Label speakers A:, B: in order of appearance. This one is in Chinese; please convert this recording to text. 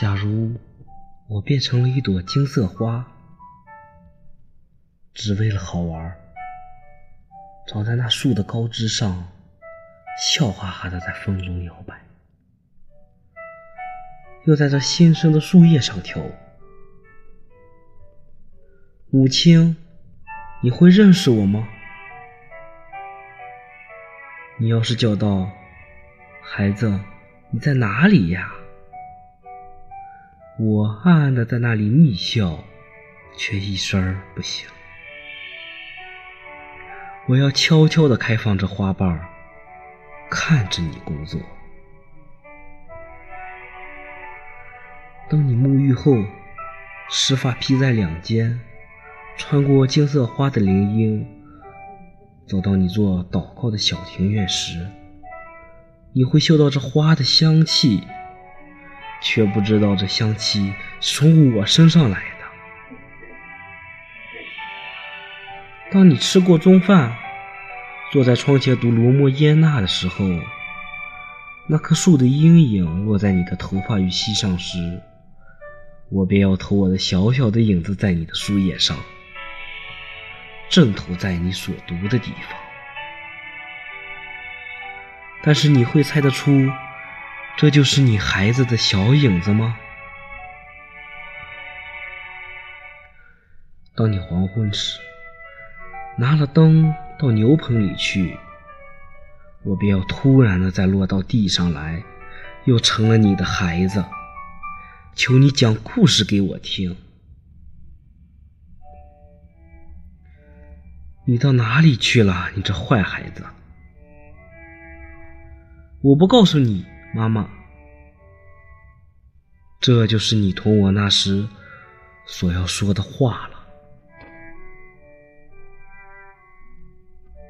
A: 假如我变成了一朵金色花，只为了好玩，长在那树的高枝上，笑哈哈的在风中摇摆，又在这新生的树叶上跳舞。母亲，你会认识我吗？你要是叫道：“孩子，你在哪里呀？”我暗暗的在那里密笑，却一声不响。我要悄悄的开放着花瓣儿，看着你工作。当你沐浴后，湿发披在两肩，穿过金色花的林荫，走到你做祷告的小庭院时，你会嗅到这花的香气。却不知道这香气是从我身上来的。当你吃过中饭，坐在窗前读罗摩耶那的时候，那棵树的阴影落在你的头发与膝上时，我便要投我的小小的影子在你的树叶上，正投在你所读的地方。但是你会猜得出？这就是你孩子的小影子吗？当你黄昏时拿了灯到牛棚里去，我便要突然的再落到地上来，又成了你的孩子，求你讲故事给我听。你到哪里去了，你这坏孩子？我不告诉你。妈妈，这就是你同我那时所要说的话了。